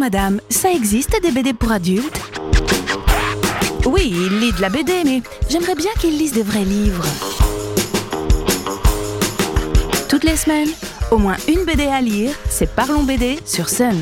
madame, ça existe des BD pour adultes? Oui, il lit de la BD, mais j'aimerais bien qu'il lise des vrais livres. Toutes les semaines, au moins une BD à lire, c'est Parlons BD sur Sun.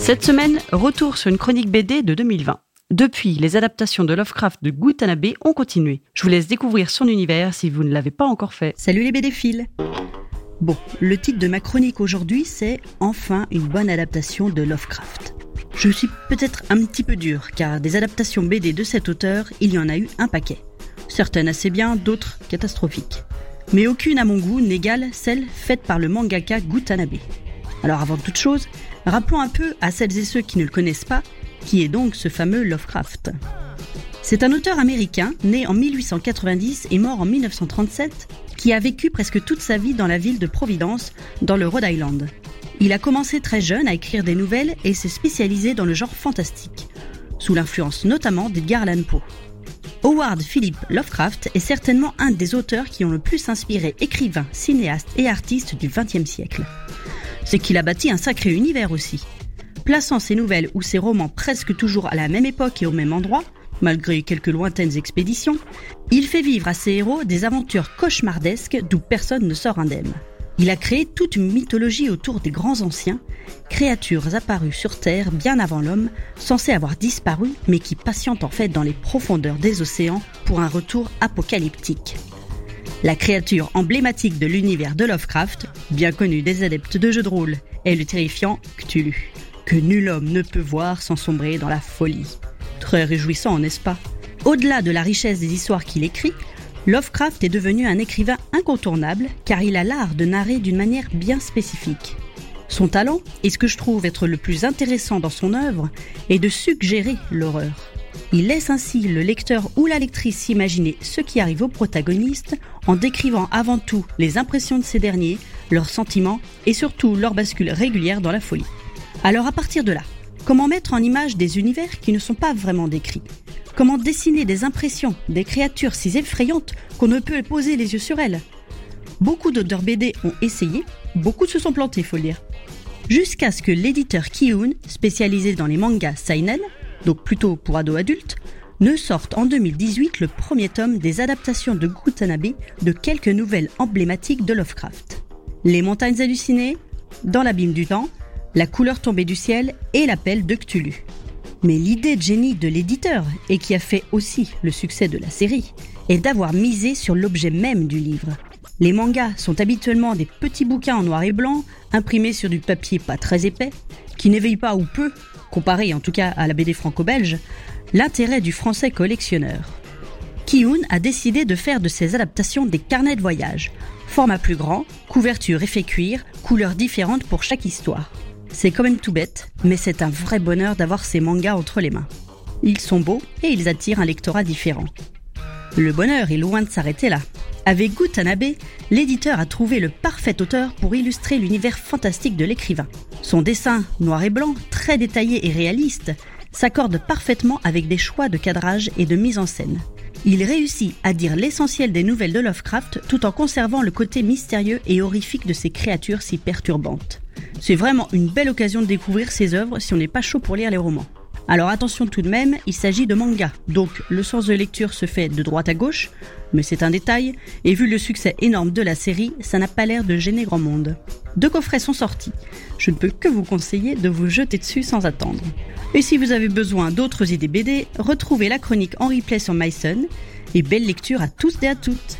Cette semaine, retour sur une chronique BD de 2020. Depuis, les adaptations de Lovecraft de Gutanabe ont continué. Je vous laisse découvrir son univers si vous ne l'avez pas encore fait. Salut les BD-philes Bon, le titre de ma chronique aujourd'hui, c'est Enfin une bonne adaptation de Lovecraft. Je suis peut-être un petit peu dur, car des adaptations BD de cet auteur, il y en a eu un paquet. Certaines assez bien, d'autres catastrophiques. Mais aucune à mon goût n'égale celle faite par le mangaka Gutanabe. Alors avant toute chose, rappelons un peu à celles et ceux qui ne le connaissent pas, qui est donc ce fameux Lovecraft. C'est un auteur américain, né en 1890 et mort en 1937, qui a vécu presque toute sa vie dans la ville de Providence, dans le Rhode Island. Il a commencé très jeune à écrire des nouvelles et s'est spécialisé dans le genre fantastique, sous l'influence notamment d'Edgar Allan Poe. Howard Philip Lovecraft est certainement un des auteurs qui ont le plus inspiré écrivains, cinéastes et artistes du XXe siècle c'est qu'il a bâti un sacré univers aussi. Plaçant ses nouvelles ou ses romans presque toujours à la même époque et au même endroit, malgré quelques lointaines expéditions, il fait vivre à ses héros des aventures cauchemardesques d'où personne ne sort indemne. Il a créé toute une mythologie autour des grands anciens, créatures apparues sur Terre bien avant l'homme, censées avoir disparu, mais qui patientent en fait dans les profondeurs des océans pour un retour apocalyptique. La créature emblématique de l'univers de Lovecraft, bien connue des adeptes de jeux de rôle, est le terrifiant Cthulhu, que nul homme ne peut voir sans sombrer dans la folie. Très réjouissant, n'est-ce pas? Au-delà de la richesse des histoires qu'il écrit, Lovecraft est devenu un écrivain incontournable car il a l'art de narrer d'une manière bien spécifique. Son talent, et ce que je trouve être le plus intéressant dans son œuvre, est de suggérer l'horreur. Il laisse ainsi le lecteur ou la lectrice s'imaginer ce qui arrive au protagoniste en décrivant avant tout les impressions de ces derniers, leurs sentiments et surtout leur bascule régulière dans la folie. Alors à partir de là, comment mettre en image des univers qui ne sont pas vraiment décrits Comment dessiner des impressions, des créatures si effrayantes qu'on ne peut poser les yeux sur elles? Beaucoup d'auteurs BD ont essayé, beaucoup se sont plantés, faut le dire. Jusqu'à ce que l'éditeur Kiun, spécialisé dans les mangas seinen, donc plutôt pour ados adultes, ne sortent en 2018 le premier tome des adaptations de Gutanabe de quelques nouvelles emblématiques de Lovecraft. Les montagnes hallucinées, Dans l'abîme du temps, La couleur tombée du ciel et l'appel de Cthulhu. Mais l'idée de génie de l'éditeur, et qui a fait aussi le succès de la série, est d'avoir misé sur l'objet même du livre. Les mangas sont habituellement des petits bouquins en noir et blanc, imprimés sur du papier pas très épais, qui n'éveillent pas ou peu comparé en tout cas à la BD franco-belge, l'intérêt du français collectionneur. Kiun a décidé de faire de ses adaptations des carnets de voyage. Format plus grand, couverture effet cuir, couleurs différentes pour chaque histoire. C'est quand même tout bête, mais c'est un vrai bonheur d'avoir ces mangas entre les mains. Ils sont beaux et ils attirent un lectorat différent. Le bonheur est loin de s'arrêter là. Avec Gutanabe, l'éditeur a trouvé le parfait auteur pour illustrer l'univers fantastique de l'écrivain. Son dessin, noir et blanc, très détaillé et réaliste, s'accorde parfaitement avec des choix de cadrage et de mise en scène. Il réussit à dire l'essentiel des nouvelles de Lovecraft tout en conservant le côté mystérieux et horrifique de ces créatures si perturbantes. C'est vraiment une belle occasion de découvrir ses œuvres si on n'est pas chaud pour lire les romans. Alors attention tout de même, il s'agit de manga, donc le sens de lecture se fait de droite à gauche, mais c'est un détail, et vu le succès énorme de la série, ça n'a pas l'air de gêner grand monde. Deux coffrets sont sortis, je ne peux que vous conseiller de vous jeter dessus sans attendre. Et si vous avez besoin d'autres idées BD, retrouvez la chronique en replay sur MySun, et belle lecture à tous et à toutes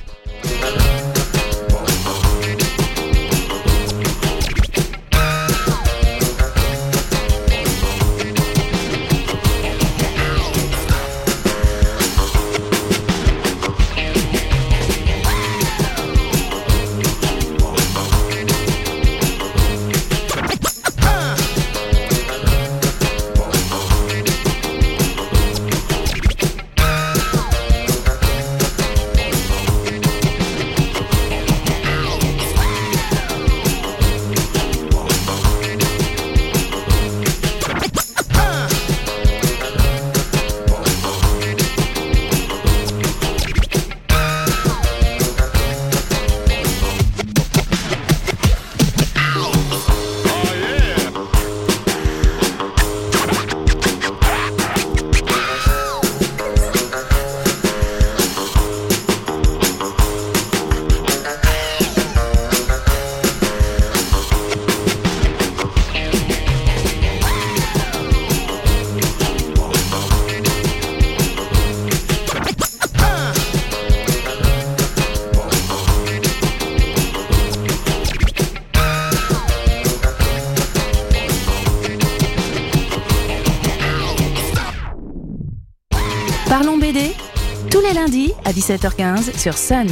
Parlons BD tous les lundis à 17h15 sur Sun.